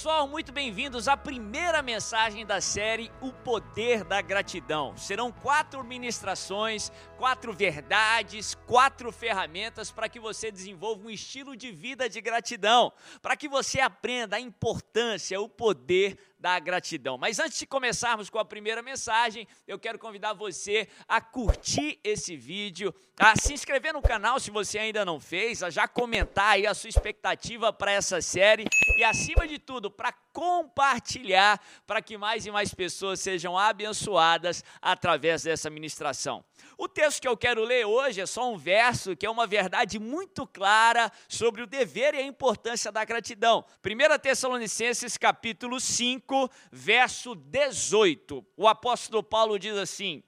Pessoal, muito bem-vindos à primeira mensagem da série O Poder da Gratidão. Serão quatro ministrações, quatro verdades, quatro ferramentas para que você desenvolva um estilo de vida de gratidão, para que você aprenda a importância, o poder da gratidão. Mas antes de começarmos com a primeira mensagem, eu quero convidar você a curtir esse vídeo, a se inscrever no canal se você ainda não fez, a já comentar aí a sua expectativa para essa série e acima de tudo, para compartilhar para que mais e mais pessoas sejam abençoadas através dessa ministração. O texto que eu quero ler hoje é só um verso que é uma verdade muito clara sobre o dever e a importância da gratidão. 1 Tessalonicenses capítulo 5, verso 18. O apóstolo Paulo diz assim: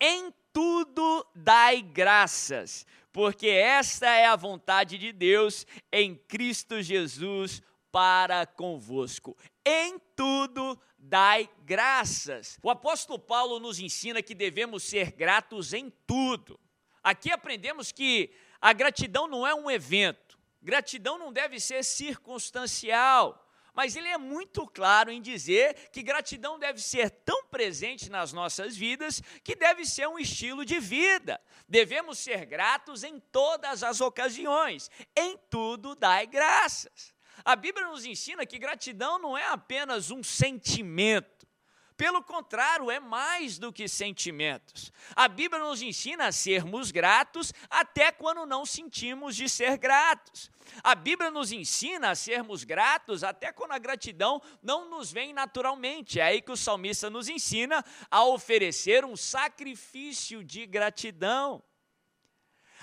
Em tudo dai graças, porque esta é a vontade de Deus em Cristo Jesus para convosco. Em tudo dai graças. O apóstolo Paulo nos ensina que devemos ser gratos em tudo. Aqui aprendemos que a gratidão não é um evento, gratidão não deve ser circunstancial. Mas ele é muito claro em dizer que gratidão deve ser tão presente nas nossas vidas que deve ser um estilo de vida. Devemos ser gratos em todas as ocasiões, em tudo dai graças. A Bíblia nos ensina que gratidão não é apenas um sentimento. Pelo contrário, é mais do que sentimentos. A Bíblia nos ensina a sermos gratos até quando não sentimos de ser gratos. A Bíblia nos ensina a sermos gratos até quando a gratidão não nos vem naturalmente. É aí que o salmista nos ensina a oferecer um sacrifício de gratidão.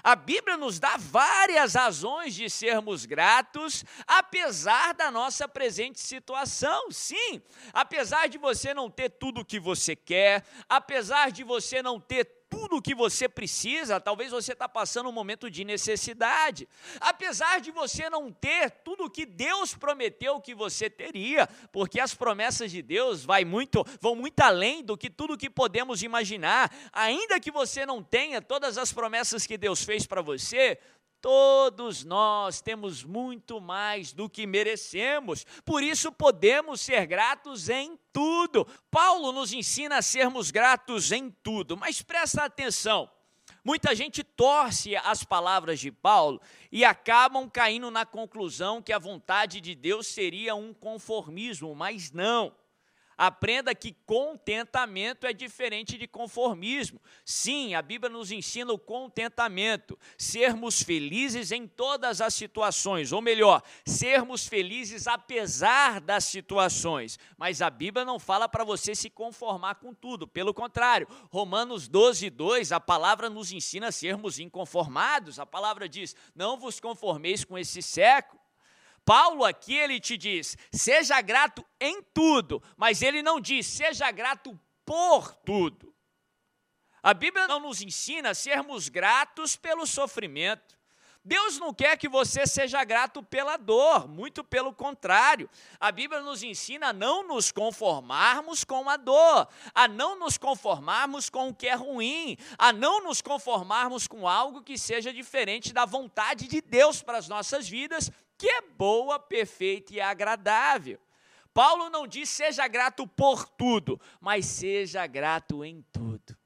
A Bíblia nos dá várias razões de sermos gratos, apesar da nossa presente situação. Sim, apesar de você não ter tudo o que você quer, apesar de você não ter tudo o que você precisa, talvez você está passando um momento de necessidade. Apesar de você não ter tudo o que Deus prometeu que você teria, porque as promessas de Deus vai muito, vão muito além do que tudo que podemos imaginar. Ainda que você não tenha todas as promessas que Deus fez para você, Todos nós temos muito mais do que merecemos, por isso podemos ser gratos em tudo. Paulo nos ensina a sermos gratos em tudo, mas presta atenção. Muita gente torce as palavras de Paulo e acabam caindo na conclusão que a vontade de Deus seria um conformismo, mas não. Aprenda que contentamento é diferente de conformismo. Sim, a Bíblia nos ensina o contentamento, sermos felizes em todas as situações, ou melhor, sermos felizes apesar das situações. Mas a Bíblia não fala para você se conformar com tudo, pelo contrário, Romanos 12, 2, a palavra nos ensina a sermos inconformados. A palavra diz: Não vos conformeis com esse século Paulo aqui ele te diz: seja grato em tudo, mas ele não diz seja grato por tudo. A Bíblia não nos ensina a sermos gratos pelo sofrimento. Deus não quer que você seja grato pela dor, muito pelo contrário. A Bíblia nos ensina a não nos conformarmos com a dor, a não nos conformarmos com o que é ruim, a não nos conformarmos com algo que seja diferente da vontade de Deus para as nossas vidas que é boa, perfeita e agradável. Paulo não diz seja grato por tudo, mas seja grato em tudo.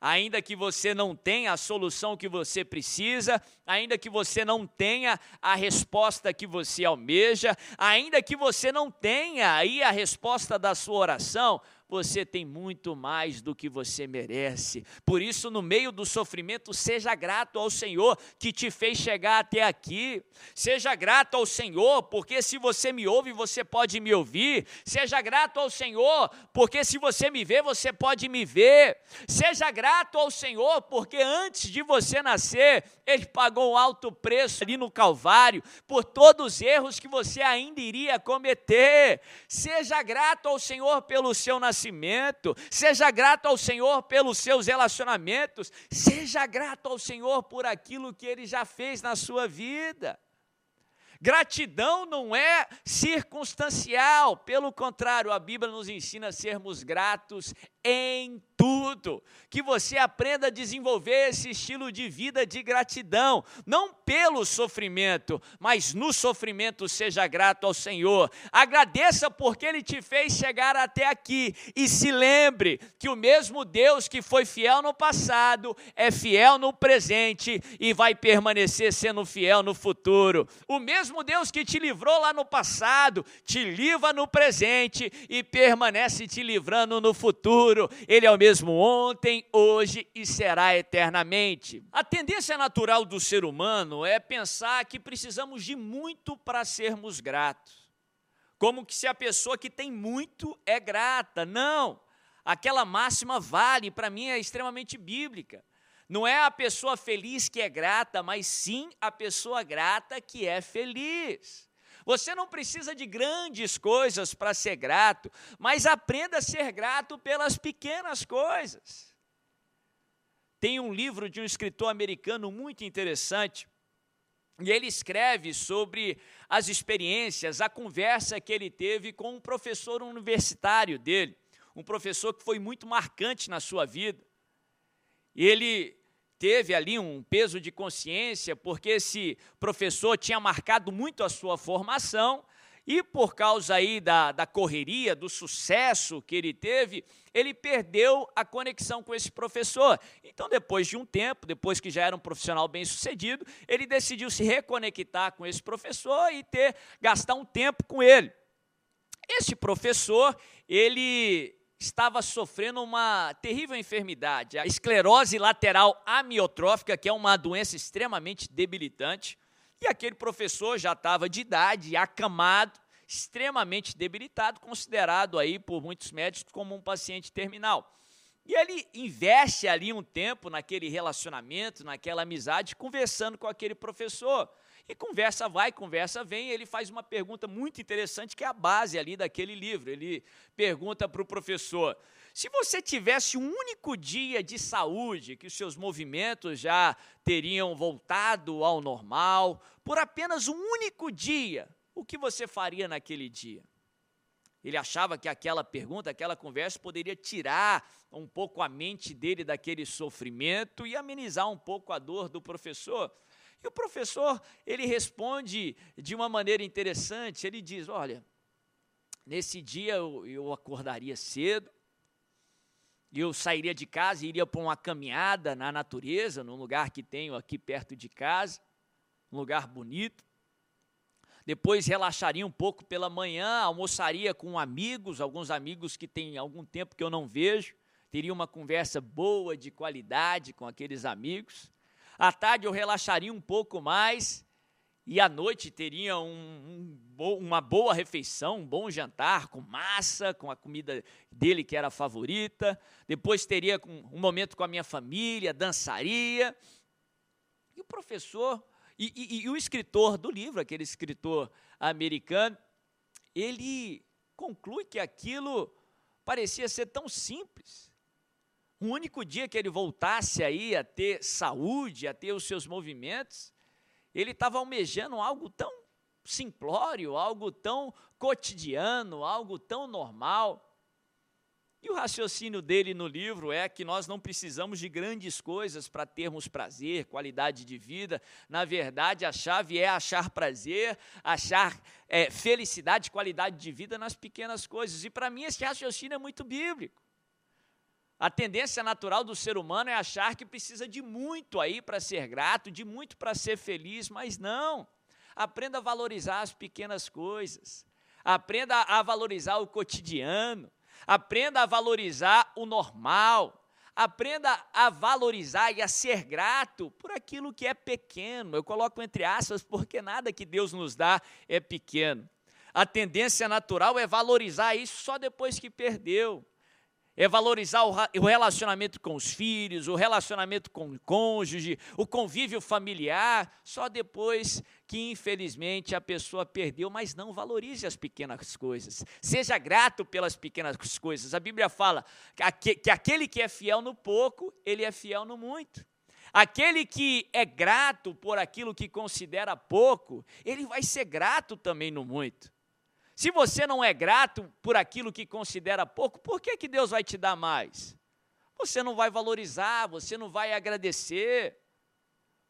Ainda que você não tenha a solução que você precisa, ainda que você não tenha a resposta que você almeja, ainda que você não tenha aí a resposta da sua oração, você tem muito mais do que você merece. Por isso, no meio do sofrimento, seja grato ao Senhor que te fez chegar até aqui. Seja grato ao Senhor, porque se você me ouve, você pode me ouvir. Seja grato ao Senhor, porque se você me vê, você pode me ver. Seja grato ao Senhor, porque antes de você nascer, Ele pagou um alto preço ali no Calvário por todos os erros que você ainda iria cometer. Seja grato ao Senhor pelo seu nascimento nascimento, seja grato ao Senhor pelos seus relacionamentos, seja grato ao Senhor por aquilo que Ele já fez na sua vida. Gratidão não é circunstancial, pelo contrário, a Bíblia nos ensina a sermos gratos em tudo. Que você aprenda a desenvolver esse estilo de vida de gratidão, não pelo sofrimento, mas no sofrimento seja grato ao Senhor. Agradeça porque ele te fez chegar até aqui e se lembre que o mesmo Deus que foi fiel no passado é fiel no presente e vai permanecer sendo fiel no futuro. O mesmo Deus que te livrou lá no passado te livra no presente e permanece te livrando no futuro. Ele é o mesmo ontem, hoje e será eternamente. A tendência natural do ser humano é pensar que precisamos de muito para sermos gratos. Como que se a pessoa que tem muito é grata. Não. Aquela máxima vale, para mim é extremamente bíblica. Não é a pessoa feliz que é grata, mas sim a pessoa grata que é feliz. Você não precisa de grandes coisas para ser grato, mas aprenda a ser grato pelas pequenas coisas. Tem um livro de um escritor americano muito interessante, e ele escreve sobre as experiências, a conversa que ele teve com um professor universitário dele, um professor que foi muito marcante na sua vida. Ele teve ali um peso de consciência, porque esse professor tinha marcado muito a sua formação, e por causa aí da, da correria, do sucesso que ele teve, ele perdeu a conexão com esse professor. Então, depois de um tempo, depois que já era um profissional bem sucedido, ele decidiu se reconectar com esse professor e ter gastar um tempo com ele. Esse professor, ele estava sofrendo uma terrível enfermidade, a esclerose lateral amiotrófica, que é uma doença extremamente debilitante. E aquele professor já estava de idade, acamado, extremamente debilitado, considerado aí por muitos médicos como um paciente terminal. E ele investe ali um tempo naquele relacionamento, naquela amizade, conversando com aquele professor. E conversa vai, conversa vem, ele faz uma pergunta muito interessante que é a base ali daquele livro. Ele pergunta para o professor: se você tivesse um único dia de saúde, que os seus movimentos já teriam voltado ao normal, por apenas um único dia, o que você faria naquele dia? Ele achava que aquela pergunta, aquela conversa poderia tirar um pouco a mente dele daquele sofrimento e amenizar um pouco a dor do professor. E o professor, ele responde de uma maneira interessante, ele diz, olha, nesse dia eu, eu acordaria cedo, eu sairia de casa e iria para uma caminhada na natureza, num lugar que tenho aqui perto de casa, um lugar bonito. Depois relaxaria um pouco pela manhã, almoçaria com amigos, alguns amigos que tem algum tempo que eu não vejo, teria uma conversa boa, de qualidade com aqueles amigos. À tarde eu relaxaria um pouco mais e à noite teria um, um, uma boa refeição, um bom jantar com massa, com a comida dele que era a favorita. Depois teria um momento com a minha família, dançaria. E o professor e, e, e o escritor do livro, aquele escritor americano, ele conclui que aquilo parecia ser tão simples. O único dia que ele voltasse aí a ter saúde, a ter os seus movimentos, ele estava almejando algo tão simplório, algo tão cotidiano, algo tão normal. E o raciocínio dele no livro é que nós não precisamos de grandes coisas para termos prazer, qualidade de vida. Na verdade, a chave é achar prazer, achar é, felicidade, qualidade de vida nas pequenas coisas. E para mim, esse raciocínio é muito bíblico. A tendência natural do ser humano é achar que precisa de muito aí para ser grato, de muito para ser feliz, mas não. Aprenda a valorizar as pequenas coisas. Aprenda a valorizar o cotidiano. Aprenda a valorizar o normal. Aprenda a valorizar e a ser grato por aquilo que é pequeno. Eu coloco entre aspas porque nada que Deus nos dá é pequeno. A tendência natural é valorizar isso só depois que perdeu é valorizar o relacionamento com os filhos, o relacionamento com o cônjuge, o convívio familiar, só depois que infelizmente a pessoa perdeu, mas não valorize as pequenas coisas. Seja grato pelas pequenas coisas. A Bíblia fala que aquele que é fiel no pouco, ele é fiel no muito. Aquele que é grato por aquilo que considera pouco, ele vai ser grato também no muito. Se você não é grato por aquilo que considera pouco, por que, que Deus vai te dar mais? Você não vai valorizar, você não vai agradecer.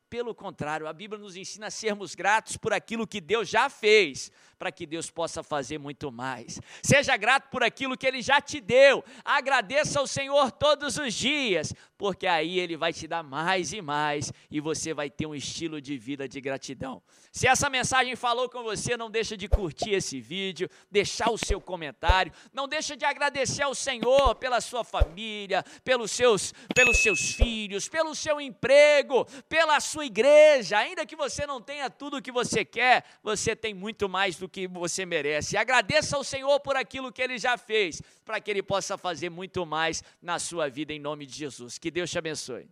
Pelo contrário, a Bíblia nos ensina a sermos gratos por aquilo que Deus já fez, para que Deus possa fazer muito mais. Seja grato por aquilo que Ele já te deu. Agradeça ao Senhor todos os dias, porque aí Ele vai te dar mais e mais e você vai ter um estilo de vida de gratidão. Se essa mensagem falou com você, não deixa de curtir esse vídeo, deixar o seu comentário, não deixa de agradecer ao Senhor pela sua família, pelos seus, pelos seus filhos, pelo seu emprego, pela sua igreja. Ainda que você não tenha tudo o que você quer, você tem muito mais do do que você merece. Agradeça ao Senhor por aquilo que ele já fez, para que ele possa fazer muito mais na sua vida em nome de Jesus. Que Deus te abençoe.